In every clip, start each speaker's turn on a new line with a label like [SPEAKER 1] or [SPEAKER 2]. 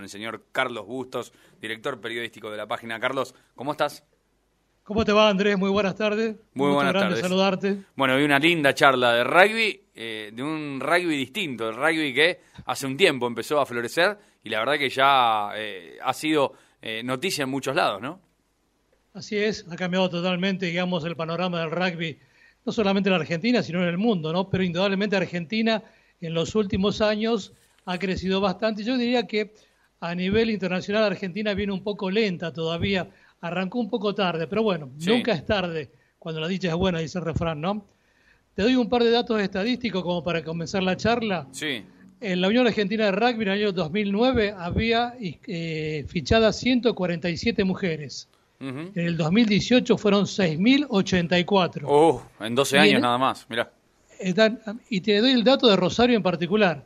[SPEAKER 1] con el señor Carlos Bustos, director periodístico de la página. Carlos, ¿cómo estás?
[SPEAKER 2] ¿Cómo te va, Andrés? Muy buenas tardes.
[SPEAKER 1] Muy buenas tardes.
[SPEAKER 2] saludarte.
[SPEAKER 1] Bueno, vi una linda charla de rugby, eh, de un rugby distinto, el rugby que hace un tiempo empezó a florecer y la verdad que ya eh, ha sido eh, noticia en muchos lados, ¿no?
[SPEAKER 2] Así es, ha cambiado totalmente, digamos, el panorama del rugby, no solamente en la Argentina, sino en el mundo, ¿no? Pero indudablemente Argentina en los últimos años ha crecido bastante. Yo diría que a nivel internacional Argentina viene un poco lenta todavía, arrancó un poco tarde, pero bueno, nunca es tarde cuando la dicha es buena, dice el refrán, ¿no? Te doy un par de datos estadísticos como para comenzar la charla.
[SPEAKER 1] Sí.
[SPEAKER 2] En la Unión Argentina de Rugby en el año 2009 había eh, fichadas 147 mujeres. En el 2018 fueron 6.084.
[SPEAKER 1] Oh, en 12 años nada más, mira.
[SPEAKER 2] Y te doy el dato de Rosario en particular.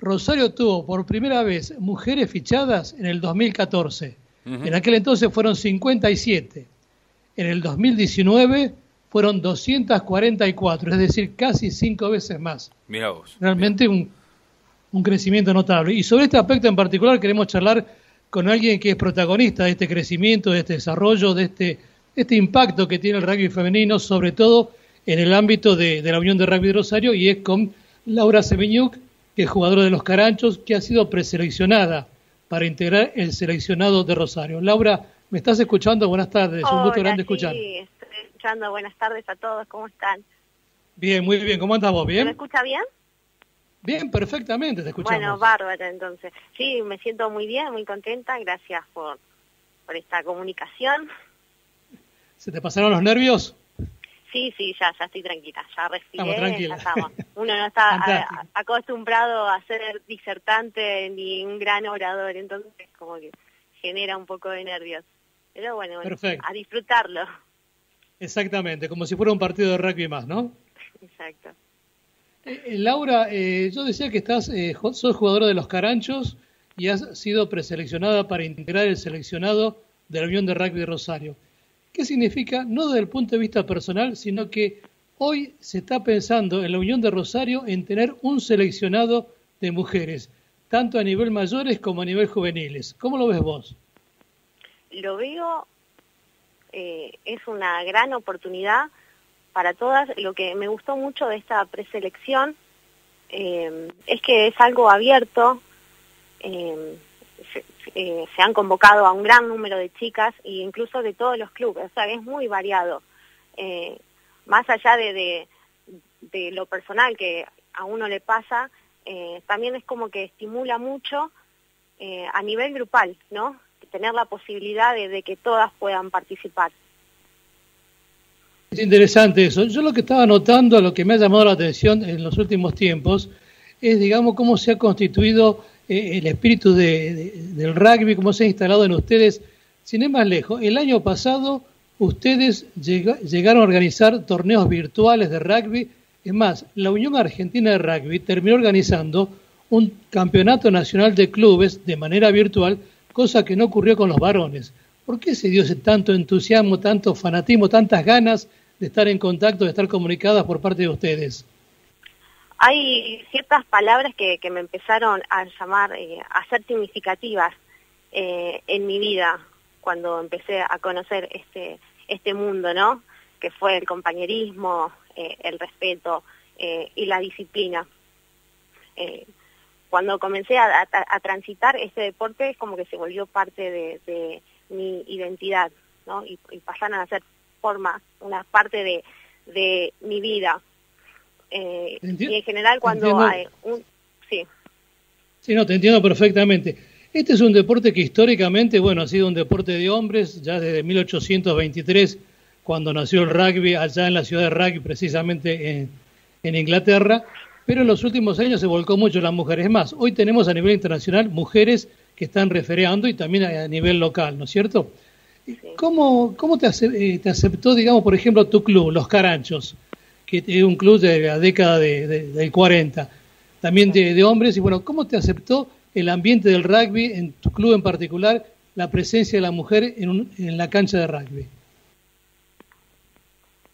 [SPEAKER 2] Rosario tuvo por primera vez mujeres fichadas en el 2014. En aquel entonces fueron 57. En el 2019 fueron 244, es decir, casi cinco veces más.
[SPEAKER 1] Mira vos.
[SPEAKER 2] Realmente Un, un crecimiento notable. Y sobre este aspecto en particular queremos charlar con alguien que es protagonista de este crecimiento, de este desarrollo, de este, este impacto que tiene el rugby femenino, sobre todo en el ámbito de, la Unión de Rugby de Rosario, y es con Laura Semeñuc, jugadora de los Caranchos, que ha sido preseleccionada para integrar el seleccionado de Rosario. Laura, ¿me estás escuchando? Buenas tardes,
[SPEAKER 3] un gusto grande escuchar. Sí, estoy escuchando. Buenas tardes a todos, ¿cómo están?
[SPEAKER 2] Bien, muy bien. ¿Cómo andas vos? ¿Bien?
[SPEAKER 3] ¿Me escucha bien?
[SPEAKER 2] Bien, perfectamente, te escuchamos.
[SPEAKER 3] Bueno, bárbara, entonces. Sí, me siento muy bien, muy contenta. Gracias por, por esta comunicación.
[SPEAKER 2] ¿Se te pasaron los nervios?
[SPEAKER 3] Sí, sí, ya, ya estoy tranquila, ya respiré, ya estamos. Uno no está acostumbrado a ser disertante ni un gran orador, entonces como que genera un poco de nervios. Pero bueno, a disfrutarlo.
[SPEAKER 2] Exactamente, como si fuera un partido de rugby más, ¿no?
[SPEAKER 3] Exacto.
[SPEAKER 2] Eh, eh, Laura, eh, yo decía que estás, sos jugadora de los Caranchos y has sido preseleccionada para integrar el seleccionado de la Unión de Rugby Rosario. ¿Qué significa? No desde el punto de vista personal, sino que hoy se está pensando en la Unión de Rosario en tener un seleccionado de mujeres, tanto a nivel mayores como a nivel juveniles. ¿Cómo lo ves vos?
[SPEAKER 3] Lo veo, es una gran oportunidad para todas. Lo que me gustó mucho de esta preselección eh, es que es algo abierto. Eh, eh, se, han convocado a un gran número de chicas e incluso de todos los clubes, o sea, es muy variado. más allá de, de, lo personal que a uno le pasa, también es como que estimula mucho a nivel grupal, ¿no? Tener la posibilidad de que todas puedan participar.
[SPEAKER 2] Es interesante eso. Yo lo que estaba notando, lo que me ha llamado la atención en los últimos tiempos, es, digamos, cómo se ha constituido eh, el espíritu del rugby, cómo se ha instalado en ustedes. Sin ir más lejos, el año pasado ustedes llegaron a organizar torneos virtuales de rugby. Es más, la Unión Argentina de Rugby terminó organizando un campeonato nacional de clubes de manera virtual, cosa que no ocurrió con los varones. ¿Por qué se dio ese tanto entusiasmo, tanto fanatismo, tantas ganas de estar en contacto, de estar comunicadas por parte de ustedes?
[SPEAKER 3] Hay ciertas palabras que, me empezaron a llamar, eh, a ser significativas eh, en mi vida cuando empecé a conocer este, este mundo, ¿no? Que fue el compañerismo, eh, el respeto y la disciplina. cuando comencé a, transitar este deporte es como que se volvió parte de mi identidad, ¿no? Y, pasaron a ser forma, una parte de, de mi vida. Eh, y en general cuando hay un... Sí.
[SPEAKER 2] Sí, no, te entiendo perfectamente. Este es un deporte que históricamente, bueno, ha sido un deporte de hombres, ya desde 1823, cuando nació el rugby allá en la ciudad de rugby, precisamente en, en Inglaterra, pero en los últimos años se volcó mucho las mujeres. más, hoy tenemos a nivel internacional mujeres que están refereando y también a, nivel local, ¿no es cierto? ¿Cómo, cómo te, eh, te, aceptó, digamos, por ejemplo, tu club, Los Caranchos, que es un club de la década de, del 40, también de, hombres, y bueno, ¿cómo te aceptó el ambiente del rugby, en tu club en particular, la presencia de la mujer en, en la cancha de rugby?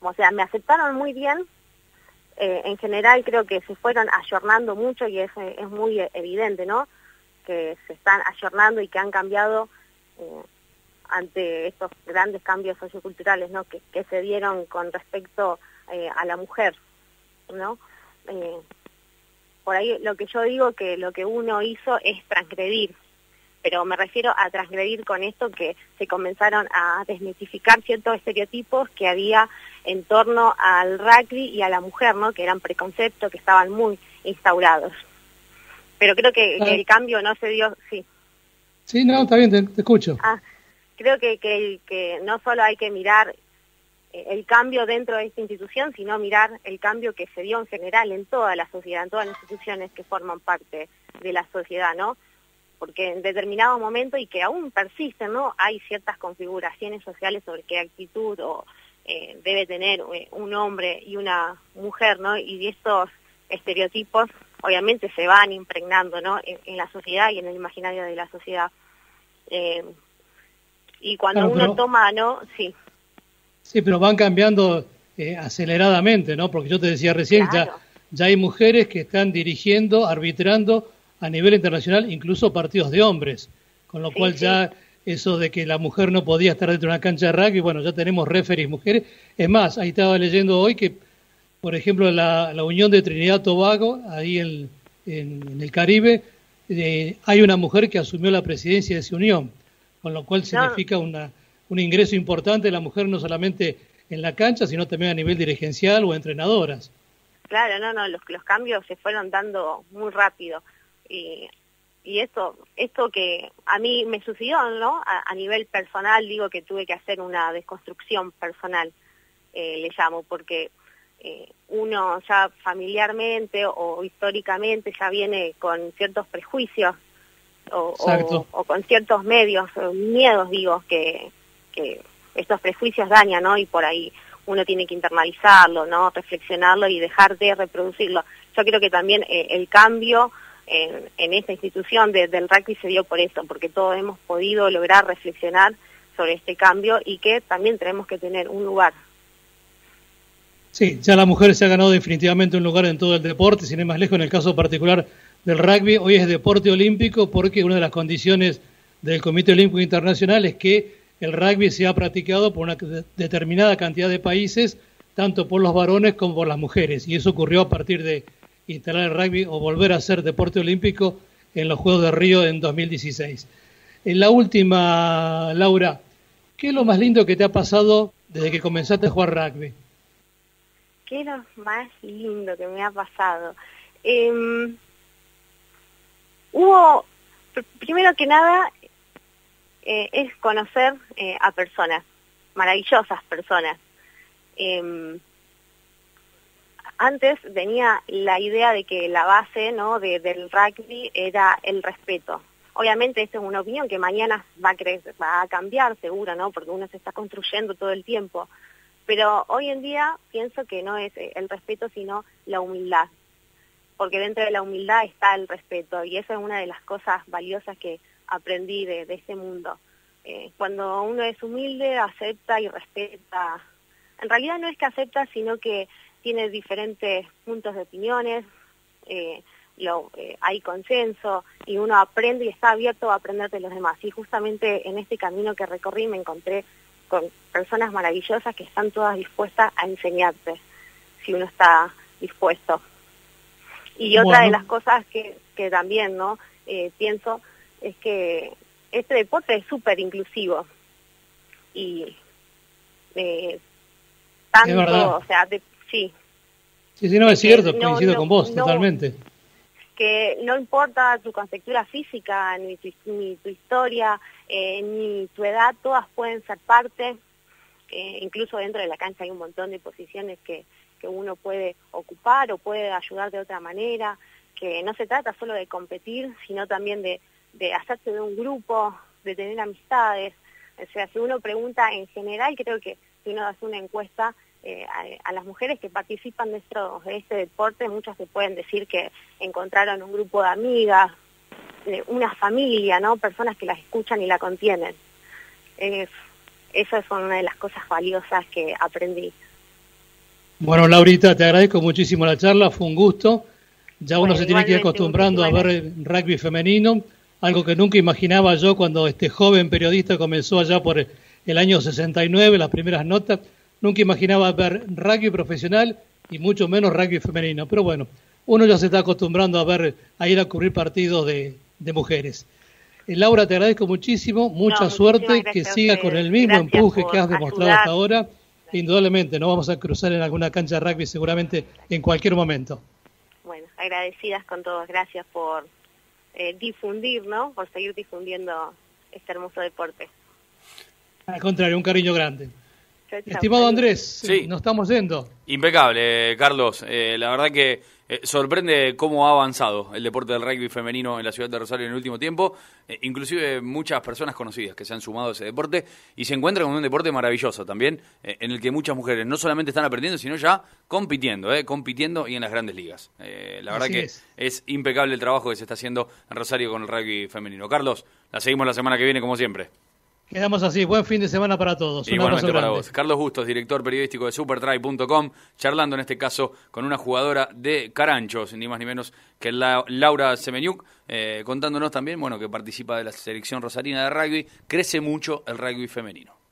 [SPEAKER 3] O sea, me aceptaron muy bien, eh, en general creo que se fueron ayornando mucho y es, es muy evidente, ¿no? que se están ayornando y que han cambiado eh, ante estos grandes cambios socioculturales ¿no? que, que se dieron con respecto eh, a la mujer. ¿no? Eh, por ahí lo que yo digo que lo que uno hizo es transgredir, pero me refiero a transgredir con esto que se comenzaron a desmitificar ciertos estereotipos que había en torno al rugby y a la mujer, ¿no? que eran preconceptos que estaban muy instaurados. Pero creo que, que el cambio no se dio, sí.
[SPEAKER 2] Sí, no, está bien, te, te escucho.
[SPEAKER 3] Ah, creo que, que, que no solo hay que mirar el cambio dentro de esta institución, sino mirar el cambio que se dio en general en toda la sociedad, en todas las instituciones que forman parte de la sociedad, ¿no? Porque en determinado momento, y que aún persisten, ¿no? Hay ciertas configuraciones sociales sobre qué actitud o, eh, debe tener eh, un hombre y una mujer, ¿no? Y estos estereotipos obviamente se van impregnando, ¿no? En, en la sociedad y en el imaginario de la sociedad. Eh, y cuando
[SPEAKER 2] Claro,
[SPEAKER 3] uno
[SPEAKER 2] pero-
[SPEAKER 3] toma, ¿no? Sí,
[SPEAKER 2] Sí, pero van cambiando eh, aceleradamente, ¿no? Porque yo te decía recién,
[SPEAKER 3] Claro.
[SPEAKER 2] ya, ya hay mujeres que están dirigiendo, arbitrando a nivel internacional, incluso partidos de hombres, con lo
[SPEAKER 3] Sí,
[SPEAKER 2] cual
[SPEAKER 3] sí.
[SPEAKER 2] ya eso de que la mujer no podía estar dentro de una cancha de rugby, bueno, ya tenemos referees mujeres. Es más, ahí estaba leyendo hoy que, por ejemplo, la, la Unión de Trinidad Tobago, ahí en, en- en el Caribe, eh, hay una mujer que asumió la presidencia de esa unión, con lo cual significa una, un ingreso importante de la mujer no solamente en la cancha, sino también a nivel dirigencial o entrenadoras.
[SPEAKER 3] Claro, no, no, los, los cambios se fueron dando muy rápido. Y, y esto, esto que a mí me sucedió, ¿no? A, a nivel personal, digo que tuve que hacer una desconstrucción personal, eh, le llamo, porque eh, uno ya familiarmente o históricamente ya viene con ciertos prejuicios o, o- o con ciertos medios, eh, miedos, digo, que, que estos prejuicios dañan, ¿no? Y por ahí uno tiene que internalizarlo, ¿no? Reflexionarlo y dejar de reproducirlo. Yo creo que también eh, el cambio en, esta institución de- del rugby se dio por eso, porque todos hemos podido lograr reflexionar sobre este cambio y que también tenemos que tener un lugar.
[SPEAKER 2] Sí, ya la mujer se ha ganado definitivamente un lugar en todo el deporte, sin ir más lejos en el caso particular del rugby, hoy es deporte olímpico porque una de las condiciones del Comité Olímpico Internacional es que el rugby sea practicado por una de- determinada cantidad de países, tanto por los varones como por las mujeres, y eso ocurrió a partir de instalar el rugby o volver a ser deporte olímpico en los Juegos de Río en 2016. En la última, Laura, ¿qué es lo más lindo que te ha pasado desde que comenzaste a jugar rugby?
[SPEAKER 3] ¿Qué es lo más lindo que me ha pasado? Eh, hubo, pr- primero que nada, eh, es conocer eh, a personas, maravillosas personas. Eh, antes tenía la idea de que la base ¿no? de- del rugby era el respeto. Obviamente esta es una opinión que mañana va a, cre- va a cambiar seguro, ¿no? porque uno se está construyendo todo el tiempo. Pero hoy en día pienso que no es eh, el respeto, sino la humildad. Porque dentro de la humildad está el respeto y esa es una de las cosas valiosas que aprendí de, de este mundo. Eh, cuando uno es humilde, acepta y respeta. En realidad no es que acepta, sino que tiene diferentes puntos de opiniones, eh, lo, eh, hay consenso y uno aprende y está abierto a aprender de los demás. Y justamente en este camino que recorrí me encontré con personas maravillosas que están todas dispuestas a enseñarte, si uno está dispuesto. Y otra de las cosas que, que también no pienso es que este deporte es súper inclusivo. Y eh, tanto, o sea, de- sí,
[SPEAKER 2] Sí, sí, no, es cierto,
[SPEAKER 3] no-
[SPEAKER 2] coincido
[SPEAKER 3] no-
[SPEAKER 2] con vos,
[SPEAKER 3] no-
[SPEAKER 2] totalmente.
[SPEAKER 3] que no importa tu contextura física, ni tu, ni tu historia, eh, ni tu edad, todas pueden ser parte, eh, incluso dentro de la cancha hay un montón de posiciones que, que uno puede ocupar o puede ayudar de otra manera, que no se trata solo de competir, sino también de, de hacerse de un grupo, de tener amistades. O sea, si uno pregunta en general, creo que si uno hace una encuesta eh, a, a las mujeres que participan de, esto, de este deporte, muchas te pueden decir que encontraron un grupo de amigas, de una familia, ¿no? Personas que las escuchan y la contienen. Es, eso es una de las cosas valiosas que aprendí.
[SPEAKER 2] Bueno, Laurita, te agradezco muchísimo la charla, fue un gusto. Ya uno
[SPEAKER 3] Bueno,
[SPEAKER 2] se tiene que ir acostumbrando a ver el rugby femenino, algo que nunca imaginaba yo cuando este joven periodista comenzó allá por el año 69, las primeras notas, nunca imaginaba ver rugby profesional y mucho menos rugby femenino. Pero bueno, uno ya se está acostumbrando a ver, a ir a cubrir partidos de, mujeres. Eh, Laura, te agradezco muchísimo, mucha suerte, que sigas con el mismo empuje que has demostrado hasta ahora. Indudablemente, nos vamos a cruzar en alguna cancha de rugby seguramente en cualquier momento.
[SPEAKER 3] Bueno, agradecidas con todos, gracias por eh, difundir, ¿no? Por seguir difundiendo este hermoso deporte.
[SPEAKER 2] Al contrario, un cariño grande. Estimado Andrés, sí. nos estamos yendo.
[SPEAKER 1] Impecable, Carlos. Eh, la verdad que eh, sorprende cómo ha avanzado el deporte del rugby femenino en la ciudad de Rosario en el último tiempo. Eh, inclusive muchas personas conocidas que se han sumado a ese deporte y se encuentran con un deporte maravilloso también, en el que muchas mujeres no solamente están aprendiendo, sino ya compitiendo, compitiendo y en las grandes ligas. la verdad que es. es impecable el trabajo que se está haciendo en Rosario con el rugby femenino. Carlos, la seguimos la semana que viene como siempre.
[SPEAKER 2] Quedamos así. Buen fin de semana para todos.
[SPEAKER 1] Igualmente para vos. Carlos Bustos, director periodístico de Supertry.com, charlando en este caso con una jugadora de Caranchos, ni más ni menos que la, Laura Semeniuk, eh, contándonos también bueno, que participa de la selección rosarina de rugby. Crece mucho el rugby femenino.